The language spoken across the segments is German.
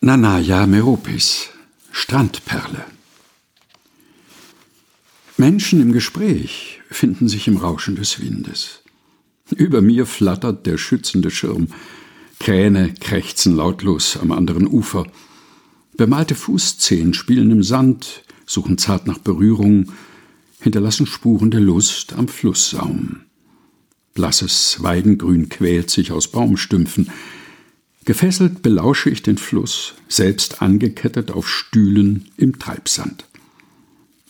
Nanaya Meropis Strandperle Menschen im Gespräch finden sich im Rauschen des Windes. Über mir flattert der schützende Schirm. Kräne krächzen lautlos am anderen Ufer. Bemalte Fußzehen spielen im Sand, suchen zart nach Berührung, hinterlassen Spuren der Lust am Flusssaum. Blasses Weidengrün quält sich aus Baumstümpfen. Gefesselt belausche ich den Fluss, selbst angekettet auf Stühlen im Treibsand.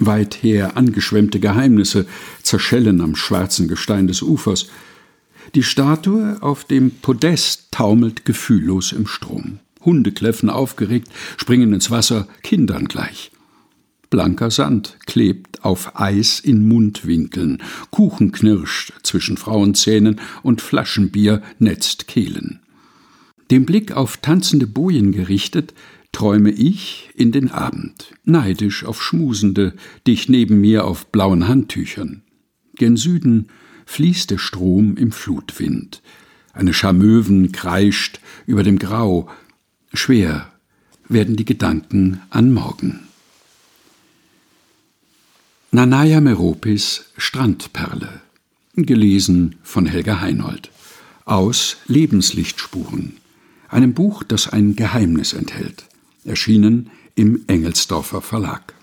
Weither angeschwemmte Geheimnisse zerschellen am schwarzen Gestein des Ufers. Die Statue auf dem Podest taumelt gefühllos im Strom. Hunde kläffen aufgeregt, springen ins Wasser, Kindern gleich. Blanker Sand klebt auf Eis in Mundwinkeln, Kuchen knirscht zwischen Frauenzähnen und Flaschenbier netzt Kehlen. Dem Blick auf tanzende Bojen gerichtet, träume ich in den Abend, neidisch auf Schmusende, dich neben mir auf blauen Handtüchern. Gen Süden fließt der Strom im Flutwind. Eine Schar Möwen kreischt über dem Grau. Schwer werden die Gedanken an morgen. Nanaya Meropis Strandperle. Gelesen von Helga Heinold. Aus Lebenslichtspuren. Einem Buch, das ein Geheimnis enthält. Erschienen im Engelsdorfer Verlag.